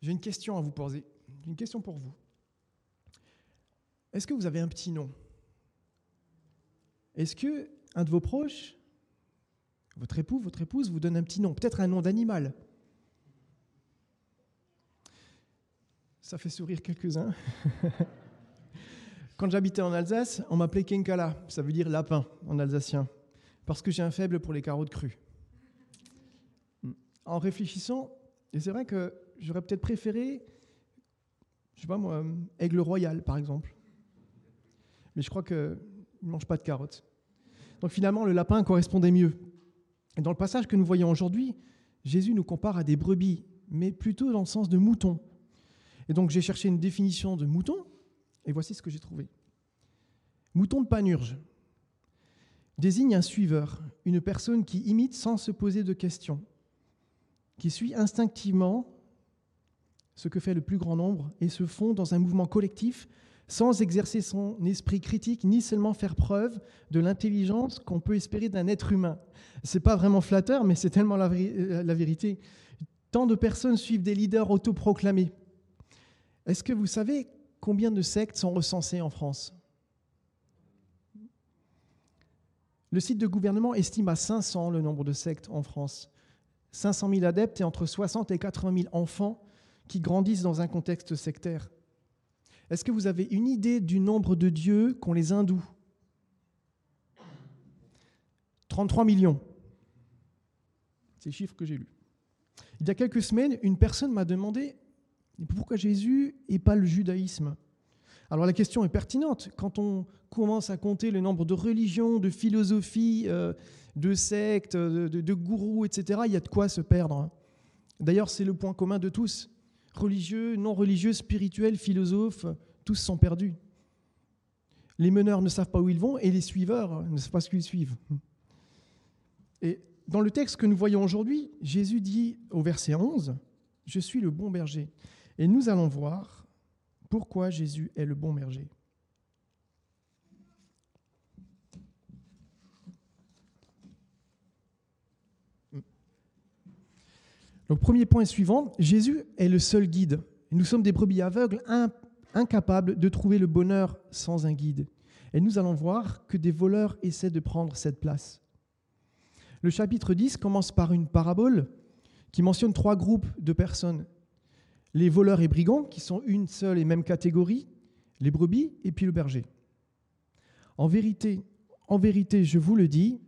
J'ai une question à vous poser, une question pour vous. Est-ce que vous avez un petit nom? Est-ce que un de vos proches, votre époux, votre épouse, vous donne un petit nom, peut-être un nom d'animal? Ça fait sourire quelques-uns. Quand j'habitais en Alsace, on m'appelait Kenkala, ça veut dire lapin en alsacien, parce que j'ai un faible pour les carottes crues. En réfléchissant, et c'est vrai que j'aurais peut-être préféré, je sais pas moi, aigle royal par exemple. Mais je crois qu'il ne mange pas de carottes. Donc finalement, le lapin correspondait mieux. Et dans le passage que nous voyons aujourd'hui, Jésus nous compare à des brebis, mais plutôt dans le sens de moutons. Et donc j'ai cherché une définition de mouton, et voici ce que j'ai trouvé. Mouton de panurge désigne un suiveur, une personne qui imite sans se poser de questions, qui suit instinctivement ce que fait le plus grand nombre et se fond dans un mouvement collectif sans exercer son esprit critique ni seulement faire preuve de l'intelligence qu'on peut espérer d'un être humain. C'est pas vraiment flatteur, mais c'est tellement la, la, vérité. Tant de personnes suivent des leaders autoproclamés. Est-ce que vous savez combien de sectes sont recensées en France? Le site de gouvernement estime à 500 le nombre de sectes en France. 500 000 adeptes et entre 60 et 80 000 enfants qui grandissent dans un contexte sectaire. Est-ce que vous avez une idée du nombre de dieux qu'ont les hindous? 33 millions. C'est le chiffre que j'ai lu. Il y a quelques semaines, une personne m'a demandé pourquoi Jésus et pas le judaïsme? Alors la question est pertinente. Quand on commence à compter le nombre de religions, de philosophies, euh, de sectes, de, gourous, etc., il y a de quoi se perdre. D'ailleurs, c'est le point commun de tous religieux, non religieux, spirituels, philosophes, tous sont perdus. Les meneurs ne savent pas où ils vont et les suiveurs ne savent pas ce qu'ils suivent. Et dans le texte que nous voyons aujourd'hui, Jésus dit au verset 11, Je suis le bon berger. Et nous allons voir pourquoi Jésus est le bon berger. Le premier point suivant, Jésus est le seul guide. Nous sommes des brebis aveugles, incapables de trouver le bonheur sans un guide. Et nous allons voir que des voleurs essaient de prendre cette place. Le chapitre 10 commence par une parabole qui mentionne trois groupes de personnes. Les voleurs et brigands, qui sont une seule et même catégorie, les brebis et puis le berger. En vérité, en vérité, je vous le dis,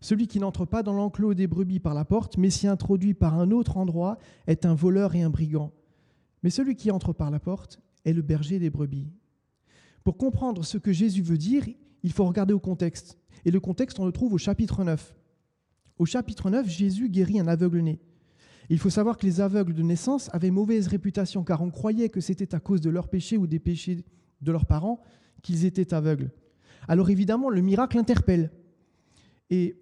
celui qui n'entre pas dans l'enclos des brebis par la porte, mais s'y introduit par un autre endroit, est un voleur et un brigand. Mais celui qui entre par la porte est le berger des brebis. Pour comprendre ce que Jésus veut dire, il faut regarder au contexte. Et le contexte, on le trouve au chapitre 9. Au chapitre 9, Jésus guérit un aveugle-né. Il faut savoir que les aveugles de naissance avaient mauvaise réputation, car on croyait que c'était à cause de leurs péchés ou des péchés de leurs parents qu'ils étaient aveugles. Alors évidemment, le miracle interpelle. Et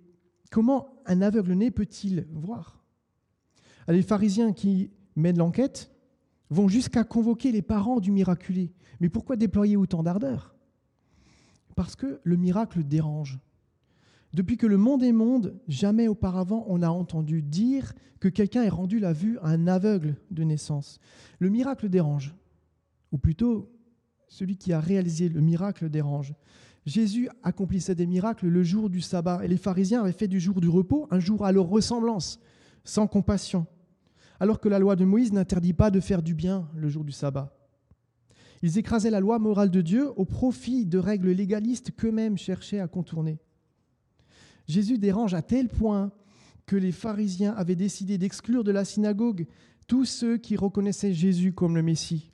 Comment un aveugle-né peut-il voir? Les pharisiens qui mènent l'enquête vont jusqu'à convoquer les parents du miraculé. Mais pourquoi déployer autant d'ardeur? Parce que le miracle dérange. Depuis que le monde est monde, jamais auparavant on a entendu dire que quelqu'un ait rendu la vue à un aveugle de naissance. Le miracle dérange, ou plutôt celui qui a réalisé le miracle dérange. Jésus accomplissait des miracles le jour du sabbat et les pharisiens avaient fait du jour du repos un jour à leur ressemblance, sans compassion, alors que la loi de Moïse n'interdit pas de faire du bien le jour du sabbat. Ils écrasaient la loi morale de Dieu au profit de règles légalistes qu'eux-mêmes cherchaient à contourner. Jésus dérange à tel point que les pharisiens avaient décidé d'exclure de la synagogue tous ceux qui reconnaissaient Jésus comme le Messie,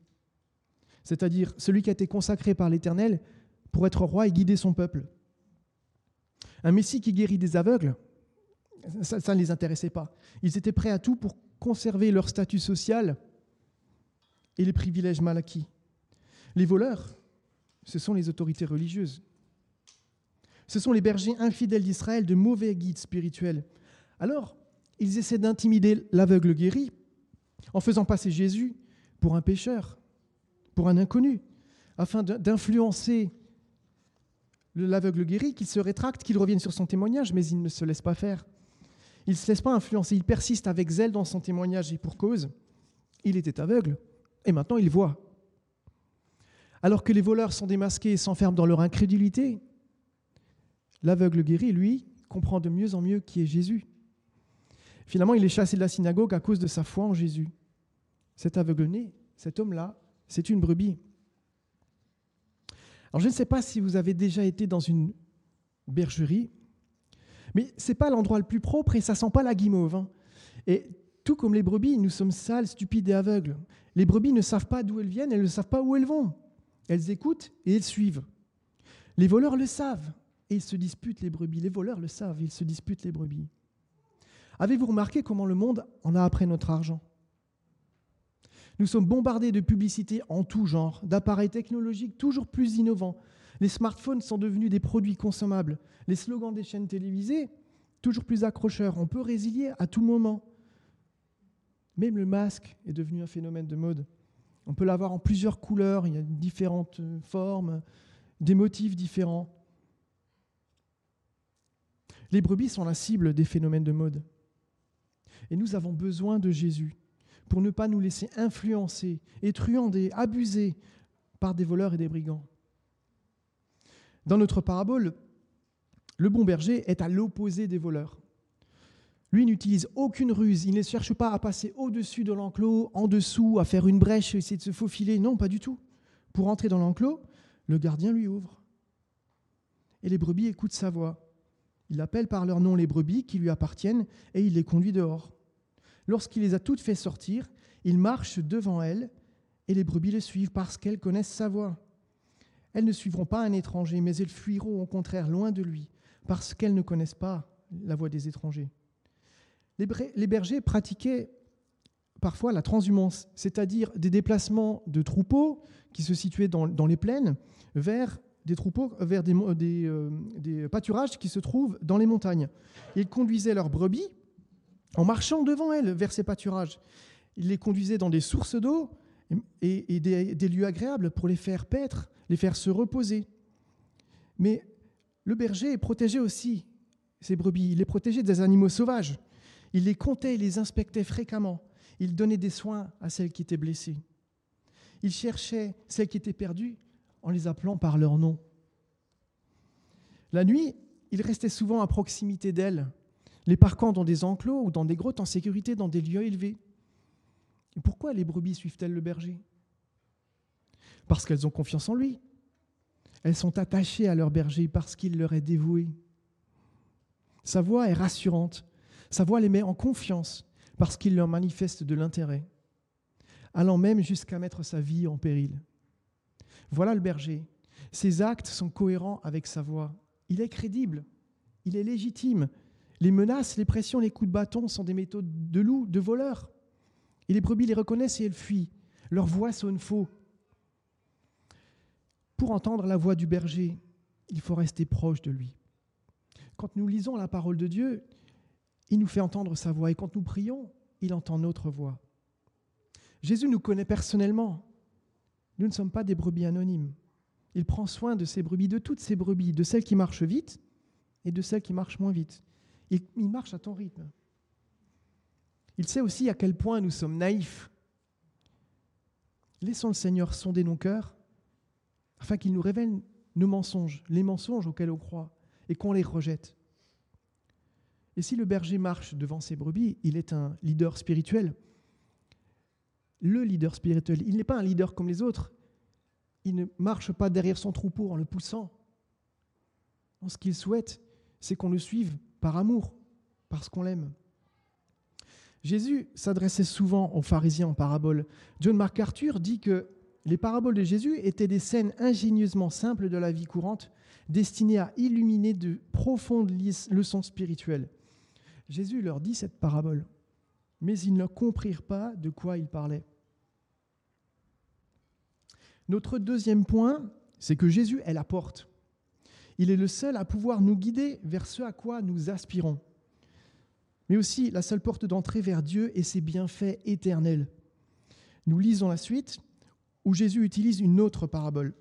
c'est-à-dire celui qui a été consacré par l'Éternel pour être roi et guider son peuple. Un Messie qui guérit des aveugles, ça, ne les intéressait pas. Ils étaient prêts à tout pour conserver leur statut social et les privilèges mal acquis. Les voleurs, ce sont les autorités religieuses. Ce sont les bergers infidèles d'Israël, de mauvais guides spirituels. Alors, ils essaient d'intimider l'aveugle guéri en faisant passer Jésus pour un pécheur, pour un inconnu, afin d'influencer l'aveugle guéri, qu'il se rétracte, qu'il revienne sur son témoignage, mais il ne se laisse pas faire. Il ne se laisse pas influencer, il persiste avec zèle dans son témoignage et pour cause. Il était aveugle et maintenant il voit. Alors que les voleurs sont démasqués et s'enferment dans leur incrédulité, l'aveugle guéri, lui, comprend de mieux en mieux qui est Jésus. Finalement, il est chassé de la synagogue à cause de sa foi en Jésus. Cet aveugle-né, cet homme-là, c'est une brebis. Alors je ne sais pas si vous avez déjà été dans une bergerie, mais ce n'est pas l'endroit le plus propre et ça sent pas la guimauve. Hein. Et tout comme les brebis, nous sommes sales, stupides et aveugles. Les brebis ne savent pas d'où elles viennent, elles ne savent pas où elles vont. Elles écoutent et elles suivent. Les voleurs le savent et ils se disputent les brebis. Les voleurs le savent, ils se disputent les brebis. Avez-vous remarqué comment le monde en a après notre argent? Nous sommes bombardés de publicités en tout genre, d'appareils technologiques toujours plus innovants. Les smartphones sont devenus des produits consommables. Les slogans des chaînes télévisées, toujours plus accrocheurs. On peut résilier à tout moment. Même le masque est devenu un phénomène de mode. On peut l'avoir en plusieurs couleurs, il y a différentes formes, des motifs différents. Les brebis sont la cible des phénomènes de mode. Et nous avons besoin de Jésus pour ne pas nous laisser influencer et truander, abuser par des voleurs et des brigands. Dans notre parabole, le bon berger est à l'opposé des voleurs. Lui n'utilise aucune ruse, il ne cherche pas à passer au-dessus de l'enclos, en dessous, à faire une brèche, essayer de se faufiler. Non, pas du tout. Pour entrer dans l'enclos, le gardien lui ouvre. Et les brebis écoutent sa voix. Il appelle par leur nom les brebis qui lui appartiennent et il les conduit dehors. Lorsqu'il les a toutes fait sortir, il marche devant elles et les brebis le suivent parce qu'elles connaissent sa voix. Elles ne suivront pas un étranger, mais elles fuiront au contraire loin de lui parce qu'elles ne connaissent pas la voix des étrangers. Les bergers pratiquaient parfois la transhumance, c'est-à-dire des déplacements de troupeaux qui se situaient dans, les plaines vers des troupeaux, vers des, euh, des, pâturages qui se trouvent dans les montagnes. Ils conduisaient leurs brebis en marchant devant elles vers ces pâturages. Ils les conduisaient dans des sources d'eau et, des, lieux agréables pour les faire paître, les faire se reposer. Mais le berger protégeait aussi ces brebis, il les protégeait des animaux sauvages. Il les comptait, il les inspectait fréquemment. Il donnait des soins à celles qui étaient blessées. Il cherchait celles qui étaient perdues en les appelant par leur nom. La nuit, il restait souvent à proximité d'elles, les parquant dans des enclos ou dans des grottes en sécurité dans des lieux élevés. Et pourquoi les brebis suivent-elles le berger? Parce qu'elles ont confiance en lui. Elles sont attachées à leur berger parce qu'il leur est dévoué. Sa voix est rassurante. Sa voix les met en confiance parce qu'il leur manifeste de l'intérêt, allant même jusqu'à mettre sa vie en péril. Voilà le berger. Ses actes sont cohérents avec sa voix. Il est crédible, il est légitime. Les menaces, les pressions, les coups de bâton sont des méthodes de loup, de voleurs. Et les brebis les reconnaissent et elles fuient. Leur voix sonne faux. Pour entendre la voix du berger, il faut rester proche de lui. Quand nous lisons la parole de Dieu, il nous fait entendre sa voix et quand nous prions, il entend notre voix. Jésus nous connaît personnellement. Nous ne sommes pas des brebis anonymes. Il prend soin de ses brebis, de toutes ses brebis, de celles qui marchent vite et de celles qui marchent moins vite. Il, marche à ton rythme. Il sait aussi à quel point nous sommes naïfs. Laissons le Seigneur sonder nos cœurs afin qu'il nous révèle nos mensonges, les mensonges auxquels on croit et qu'on les rejette. Et si le berger marche devant ses brebis, il est un leader spirituel. Le leader spirituel, il n'est pas un leader comme les autres. Il ne marche pas derrière son troupeau en le poussant. ce qu'il souhaite, c'est qu'on le suive par amour, parce qu'on l'aime. Jésus s'adressait souvent aux pharisiens en parabole. John MacArthur dit que les paraboles de Jésus étaient des scènes ingénieusement simples de la vie courante, destinées à illuminer de profondes leçons spirituelles. Jésus leur dit cette parabole, mais ils ne comprirent pas de quoi il parlait. Notre deuxième point, c'est que Jésus est la porte. Il est le seul à pouvoir nous guider vers ce à quoi nous aspirons, mais aussi la seule porte d'entrée vers Dieu et ses bienfaits éternels. Nous lisons la suite où Jésus utilise une autre parabole.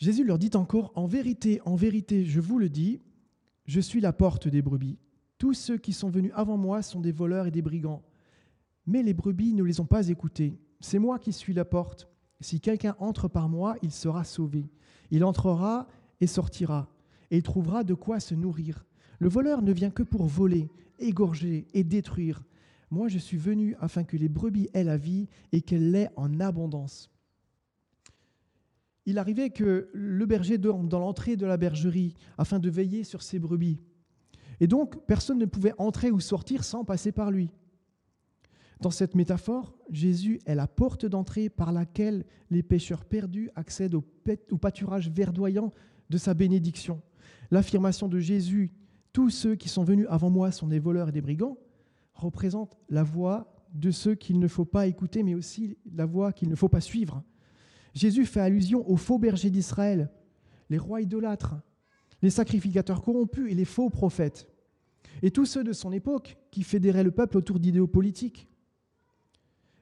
Jésus leur dit encore, En vérité, en vérité, je vous le dis, je suis la porte des brebis. Tous ceux qui sont venus avant moi sont des voleurs et des brigands. Mais les brebis ne les ont pas écoutés. C'est moi qui suis la porte. Si quelqu'un entre par moi, il sera sauvé. Il entrera et sortira, et il trouvera de quoi se nourrir. Le voleur ne vient que pour voler, égorger et détruire. Moi, je suis venu afin que les brebis aient la vie et qu'elle l'ait en abondance. Il arrivait que le berger dorme dans l'entrée de la bergerie afin de veiller sur ses brebis. Et donc, personne ne pouvait entrer ou sortir sans passer par lui. Dans cette métaphore, Jésus est la porte d'entrée par laquelle les pécheurs perdus accèdent au, pâturage verdoyant de sa bénédiction. L'affirmation de Jésus, tous ceux qui sont venus avant moi sont des voleurs et des brigands, représente la voix de ceux qu'il ne faut pas écouter, mais aussi la voix qu'il ne faut pas suivre. Jésus fait allusion aux faux bergers d'Israël, les rois idolâtres, les sacrificateurs corrompus et les faux prophètes, et tous ceux de son époque qui fédéraient le peuple autour d'idéaux politiques.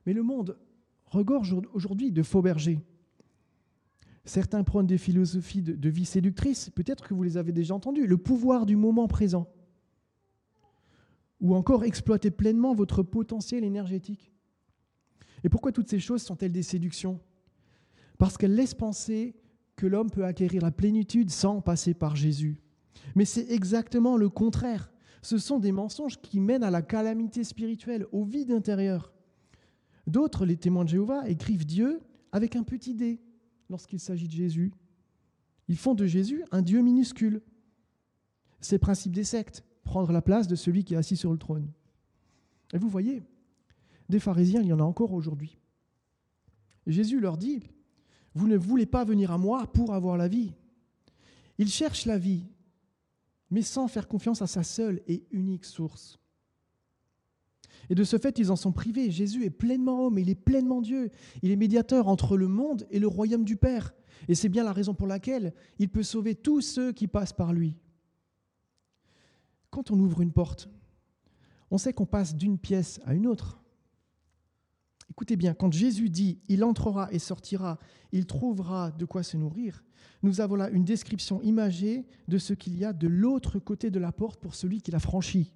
Mais le monde regorge aujourd'hui de faux bergers. Certains prônent des philosophies de, vie séductrice, peut-être que vous les avez déjà entendues, le pouvoir du moment présent, ou encore exploiter pleinement votre potentiel énergétique. Et pourquoi toutes ces choses sont-elles des séductions? Parce qu'elles laissent penser que l'homme peut acquérir la plénitude sans passer par Jésus. Mais c'est exactement le contraire. Ce sont des mensonges qui mènent à la calamité spirituelle, au vide intérieur. D'autres, les témoins de Jéhovah, écrivent Dieu avec un petit dé lorsqu'il s'agit de Jésus. Ils font de Jésus un Dieu minuscule. C'est le principe des sectes, prendre la place de celui qui est assis sur le trône. Et vous voyez, des pharisiens, il y en a encore aujourd'hui. Jésus leur dit, vous ne voulez pas venir à moi pour avoir la vie. Ils cherchent la vie, mais sans faire confiance à sa seule et unique source. Et de ce fait, ils en sont privés. Jésus est pleinement homme, il est pleinement Dieu. Il est médiateur entre le monde et le royaume du Père. Et c'est bien la raison pour laquelle il peut sauver tous ceux qui passent par lui. Quand on ouvre une porte, on sait qu'on passe d'une pièce à une autre. Écoutez bien, quand Jésus dit Il entrera et sortira, il trouvera de quoi se nourrir, nous avons là une description imagée de ce qu'il y a de l'autre côté de la porte pour celui qui l'a franchi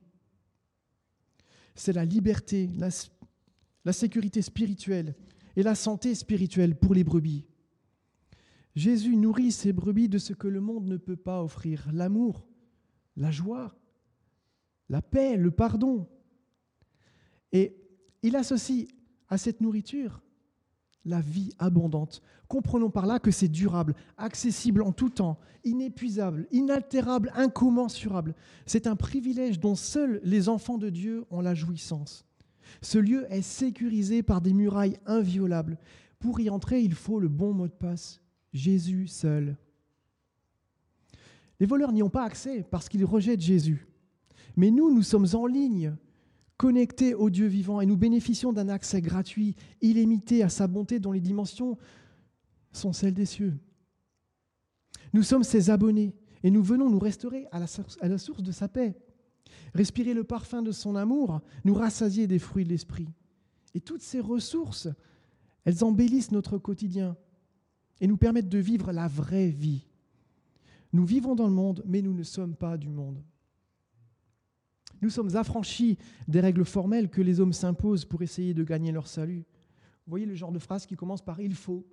c'est la liberté, la, sécurité spirituelle et la santé spirituelle pour les brebis. Jésus nourrit ses brebis de ce que le monde ne peut pas offrir, l'amour, la joie, la paix, le pardon. Et il associe à cette nourriture la vie abondante. Comprenons par là que c'est durable, accessible en tout temps, inépuisable, inaltérable, incommensurable. C'est un privilège dont seuls les enfants de Dieu ont la jouissance. Ce lieu est sécurisé par des murailles inviolables. Pour y entrer, il faut le bon mot de passe, Jésus seul. Les voleurs n'y ont pas accès parce qu'ils rejettent Jésus. Mais nous, nous sommes en ligne connectés au Dieu vivant et nous bénéficions d'un accès gratuit, illimité à sa bonté dont les dimensions sont celles des cieux. Nous sommes ses abonnés et nous venons nous restaurer à la, source, à la source de sa paix, respirer le parfum de son amour, nous rassasier des fruits de l'esprit. Et toutes ces ressources, elles embellissent notre quotidien et nous permettent de vivre la vraie vie. Nous vivons dans le monde, mais nous ne sommes pas du monde. Nous sommes affranchis des règles formelles que les hommes s'imposent pour essayer de gagner leur salut. Vous voyez le genre de phrase qui commence par il faut,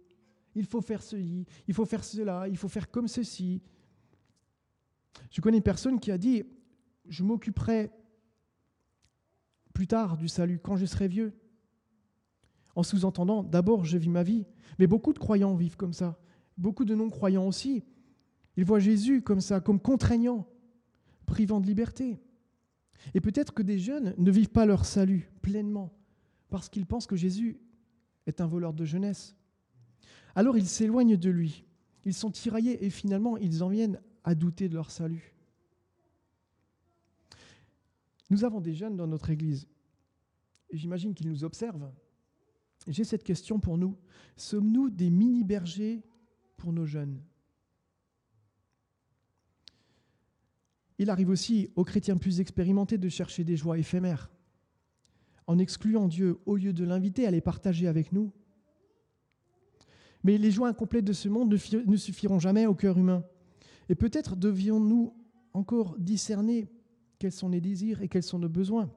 il faut faire ceci, il faut faire cela, il faut faire comme ceci. Je connais une personne qui a dit je m'occuperai plus tard du salut, quand je serai vieux. En sous-entendant, d'abord je vis ma vie. Mais beaucoup de croyants vivent comme ça. Beaucoup de non-croyants aussi. Ils voient Jésus comme ça, comme contraignant, privant de liberté. Et peut-être que des jeunes ne vivent pas leur salut pleinement parce qu'ils pensent que Jésus est un voleur de jeunesse. Alors ils s'éloignent de lui. Ils sont tiraillés et finalement ils en viennent à douter de leur salut. Nous avons des jeunes dans notre Église. Et j'imagine qu'ils nous observent. J'ai cette question pour nous. Sommes-nous des mini-bergers pour nos jeunes? Il arrive aussi aux chrétiens plus expérimentés de chercher des joies éphémères, en excluant Dieu au lieu de l'inviter à les partager avec nous. Mais les joies incomplètes de ce monde ne suffiront jamais au cœur humain. Et peut-être devions-nous encore discerner quels sont les désirs et quels sont nos besoins.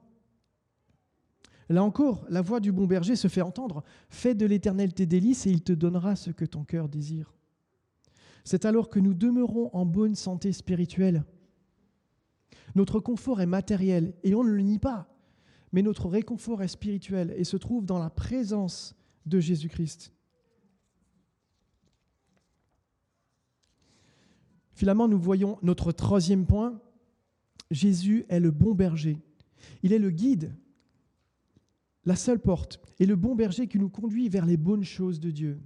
Là encore, la voix du bon berger se fait entendre. Fais de l'éternel tes délices et il te donnera ce que ton cœur désire. C'est alors que nous demeurons en bonne santé spirituelle. Notre confort est matériel et on ne le nie pas, mais notre réconfort est spirituel et se trouve dans la présence de Jésus-Christ. Finalement, nous voyons notre troisième point. Jésus est le bon berger. Il est le guide, la seule porte, et le bon berger qui nous conduit vers les bonnes choses de Dieu.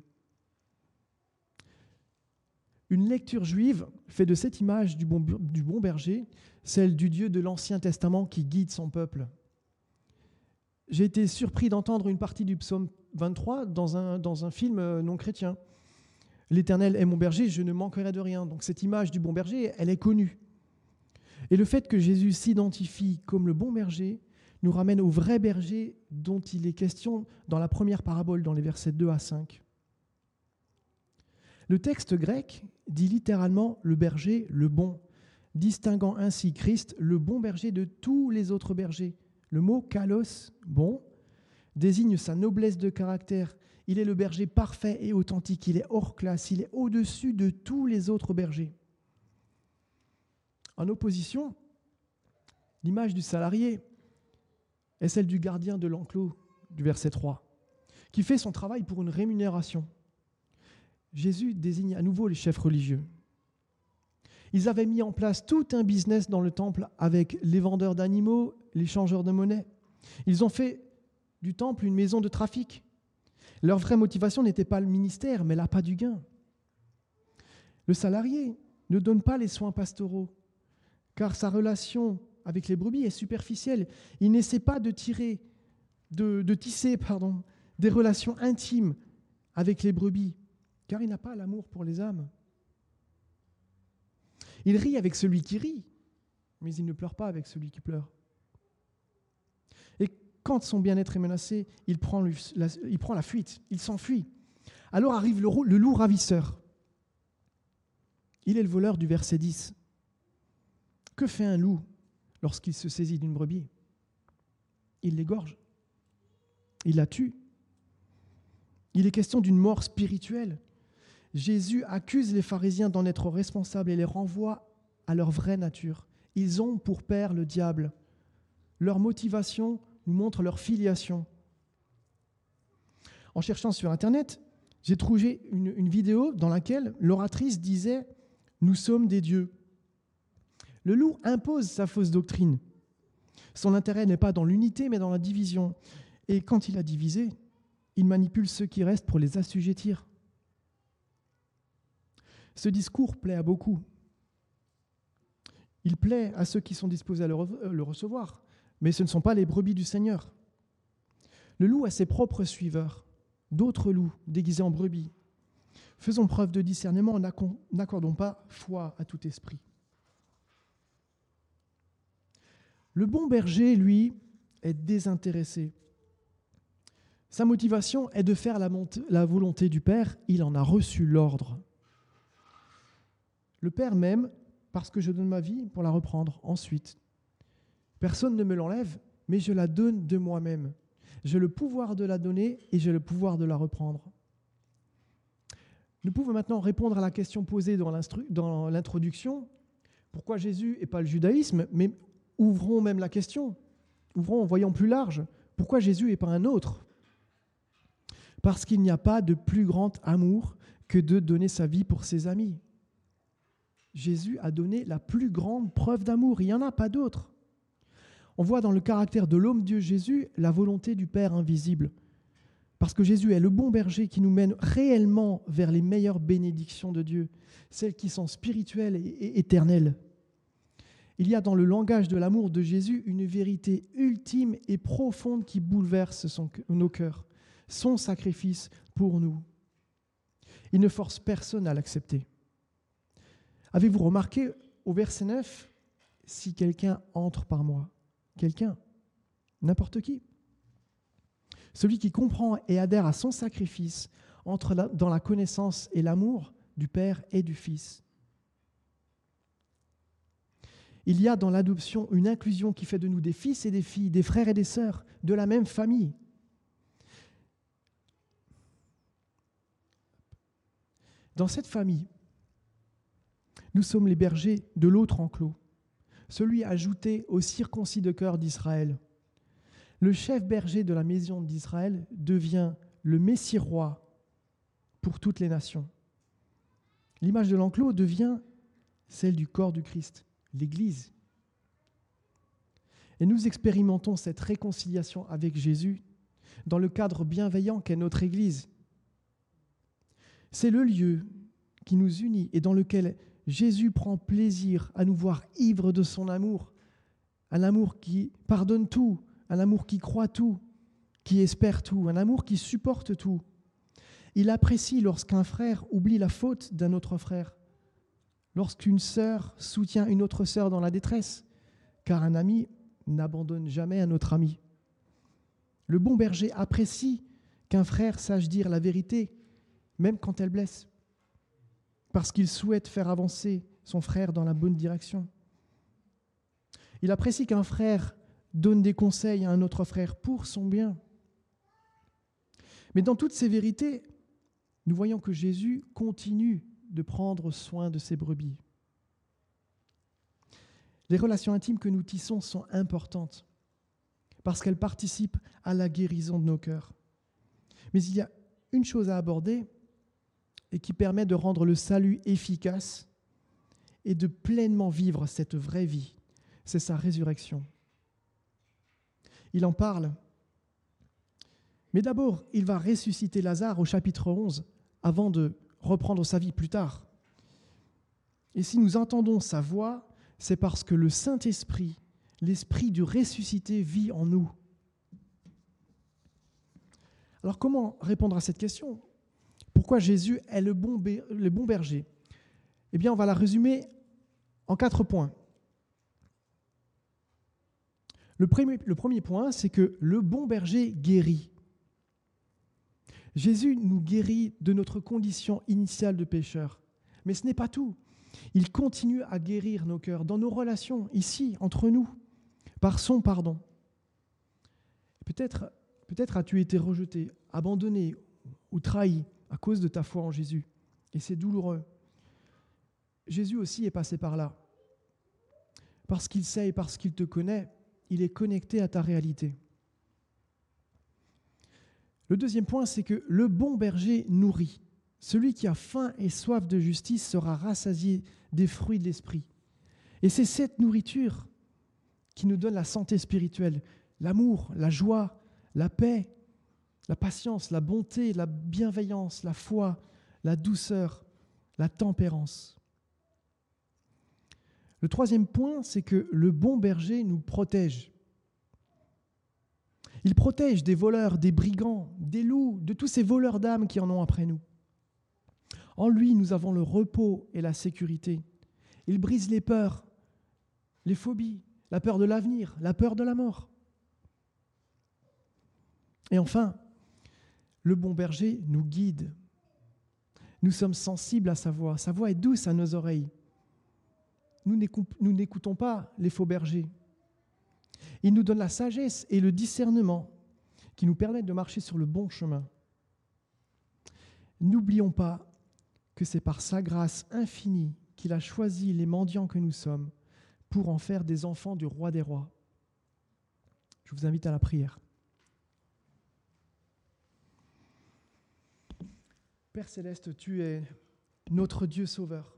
Une lecture juive fait de cette image du bon, berger celle du Dieu de l'Ancien Testament qui guide son peuple. J'ai été surpris d'entendre une partie du psaume 23 dans un, dans un film euh, non chrétien. L'Éternel est mon berger, je ne manquerai de rien. Donc cette image du bon berger, elle est connue. Et le fait que Jésus s'identifie comme le bon berger nous ramène au vrai berger dont il est question dans la première parabole, dans les versets 2 à 5. Le texte grec dit littéralement le berger, le bon, distinguant ainsi Christ, le bon berger, de tous les autres bergers. Le mot kalos, bon, désigne sa noblesse de caractère. Il est le berger parfait et authentique, il est hors classe, il est au-dessus de tous les autres bergers. En opposition, l'image du salarié est celle du gardien de l'enclos du verset 3, qui fait son travail pour une rémunération. Jésus désigne à nouveau les chefs religieux. Ils avaient mis en place tout un business dans le temple avec les vendeurs d'animaux, les changeurs de monnaie. Ils ont fait du temple une maison de trafic. Leur vraie motivation n'était pas le ministère, mais l'appât du gain. Le salarié ne donne pas les soins pastoraux, car sa relation avec les brebis est superficielle. Il n'essaie pas de tirer, de, tisser pardon, des relations intimes avec les brebis car il n'a pas l'amour pour les âmes. Il rit avec celui qui rit, mais il ne pleure pas avec celui qui pleure. Et quand son bien-être est menacé, il prend, la, fuite, il s'enfuit. Alors arrive le, le loup ravisseur. Il est le voleur du verset 10. Que fait un loup lorsqu'il se saisit d'une brebis? Il l'égorge, il la tue. Il est question d'une mort spirituelle. Jésus accuse les pharisiens d'en être responsables et les renvoie à leur vraie nature. Ils ont pour père le diable. Leur motivation nous montre leur filiation. En cherchant sur Internet, j'ai trouvé une, une, vidéo dans laquelle l'oratrice disait ⁇ Nous sommes des dieux ⁇ Le loup impose sa fausse doctrine. Son intérêt n'est pas dans l'unité, mais dans la division. Et quand il a divisé, il manipule ceux qui restent pour les assujettir. Ce discours plaît à beaucoup. Il plaît à ceux qui sont disposés à le recevoir, mais ce ne sont pas les brebis du Seigneur. Le loup a ses propres suiveurs, d'autres loups déguisés en brebis. Faisons preuve de discernement, n'accordons pas foi à tout esprit. Le bon berger, lui, est désintéressé. Sa motivation est de faire la, la volonté du Père, il en a reçu l'ordre. Le Père m'aime parce que je donne ma vie pour la reprendre ensuite. Personne ne me l'enlève, mais je la donne de moi-même. J'ai le pouvoir de la donner et j'ai le pouvoir de la reprendre. Nous pouvons maintenant répondre à la question posée dans l'introduction. Pourquoi Jésus et pas le judaïsme? Mais ouvrons même la question. Ouvrons, voyons plus large. Pourquoi Jésus et pas un autre? Parce qu'il n'y a pas de plus grand amour que de donner sa vie pour ses amis. Jésus a donné la plus grande preuve d'amour. Il n'y en a pas d'autre. On voit dans le caractère de l'homme Dieu Jésus la volonté du Père invisible. Parce que Jésus est le bon berger qui nous mène réellement vers les meilleures bénédictions de Dieu, celles qui sont spirituelles et éternelles. Il y a dans le langage de l'amour de Jésus une vérité ultime et profonde qui bouleverse nos cœurs, son sacrifice pour nous. Il ne force personne à l'accepter. Avez-vous remarqué au verset 9, si quelqu'un entre par moi Quelqu'un, n'importe qui. Celui qui comprend et adhère à son sacrifice entre dans la connaissance et l'amour du Père et du Fils. Il y a dans l'adoption une inclusion qui fait de nous des fils et des filles, des frères et des sœurs, de la même famille. Dans cette famille, nous sommes les bergers de l'autre enclos, celui ajouté au circoncis de cœur d'Israël. Le chef berger de la maison d'Israël devient le Messie roi pour toutes les nations. L'image de l'enclos devient celle du corps du Christ, l'Église. Et nous expérimentons cette réconciliation avec Jésus dans le cadre bienveillant qu'est notre Église. C'est le lieu qui nous unit et dans lequel Jésus prend plaisir à nous voir ivres de son amour, un amour qui pardonne tout, un amour qui croit tout, qui espère tout, un amour qui supporte tout. Il apprécie lorsqu'un frère oublie la faute d'un autre frère, lorsqu'une sœur soutient une autre sœur dans la détresse, car un ami n'abandonne jamais un autre ami. Le bon berger apprécie qu'un frère sache dire la vérité, même quand elle blesse parce qu'il souhaite faire avancer son frère dans la bonne direction. Il apprécie qu'un frère donne des conseils à un autre frère pour son bien. Mais dans toutes ces vérités, nous voyons que Jésus continue de prendre soin de ses brebis. Les relations intimes que nous tissons sont importantes parce qu'elles participent à la guérison de nos cœurs. Mais il y a une chose à aborder, et qui permet de rendre le salut efficace et de pleinement vivre cette vraie vie. C'est sa résurrection. Il en parle. Mais d'abord, il va ressusciter Lazare au chapitre 11 avant de reprendre sa vie plus tard. Et si nous entendons sa voix, c'est parce que le Saint-Esprit, l'Esprit du ressuscité, vit en nous. Alors comment répondre à cette question? Pourquoi Jésus est le bon, berger Eh bien, on va la résumer en quatre points. Le premier, point, c'est que le bon berger guérit. Jésus nous guérit de notre condition initiale de pécheur. Mais ce n'est pas tout. Il continue à guérir nos cœurs dans nos relations, ici, entre nous, par son pardon. Peut-être peut as-tu été rejeté, abandonné ou trahi à cause de ta foi en Jésus. Et c'est douloureux. Jésus aussi est passé par là. Parce qu'il sait et parce qu'il te connaît, il est connecté à ta réalité. Le deuxième point, c'est que le bon berger nourrit. Celui qui a faim et soif de justice sera rassasié des fruits de l'esprit. Et c'est cette nourriture qui nous donne la santé spirituelle, l'amour, la joie, la paix, la patience, la bonté, la bienveillance, la foi, la douceur, la tempérance. Le troisième point, c'est que le bon berger nous protège. Il protège des voleurs, des brigands, des loups, de tous ces voleurs d'âmes qui en ont après nous. En lui, nous avons le repos et la sécurité. Il brise les peurs, les phobies, la peur de l'avenir, la peur de la mort. Et enfin, le bon berger nous guide. Nous sommes sensibles à sa voix. Sa voix est douce à nos oreilles. Nous n'écoutons pas les faux bergers. Il nous donne la sagesse et le discernement qui nous permettent de marcher sur le bon chemin. N'oublions pas que c'est par sa grâce infinie qu'il a choisi les mendiants que nous sommes pour en faire des enfants du roi des rois. Je vous invite à la prière. Père céleste, tu es notre Dieu sauveur.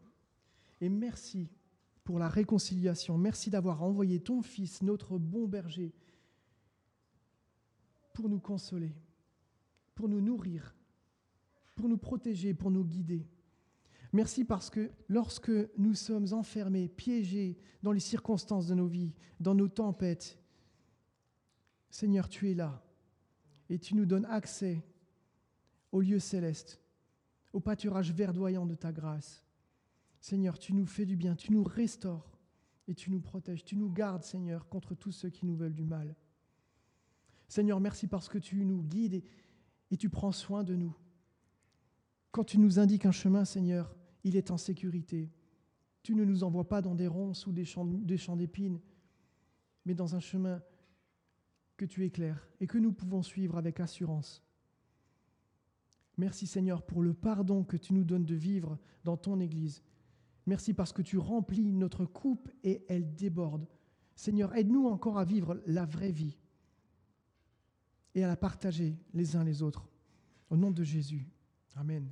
Et merci pour la réconciliation. Merci d'avoir envoyé ton Fils, notre bon berger, pour nous consoler, pour nous nourrir, pour nous protéger, pour nous guider. Merci parce que lorsque nous sommes enfermés, piégés dans les circonstances de nos vies, dans nos tempêtes, Seigneur, tu es là et tu nous donnes accès au lieu céleste au pâturage verdoyant de ta grâce. Seigneur, tu nous fais du bien, tu nous restaures et tu nous protèges, tu nous gardes, Seigneur, contre tous ceux qui nous veulent du mal. Seigneur, merci parce que tu nous guides et, tu prends soin de nous. Quand tu nous indiques un chemin, Seigneur, il est en sécurité. Tu ne nous envoies pas dans des ronces ou des champs, des champs d'épines, mais dans un chemin que tu éclaires et que nous pouvons suivre avec assurance. Merci Seigneur pour le pardon que tu nous donnes de vivre dans ton Église. Merci parce que tu remplis notre coupe et elle déborde. Seigneur, aide-nous encore à vivre la vraie vie et à la partager les uns les autres. Au nom de Jésus. Amen.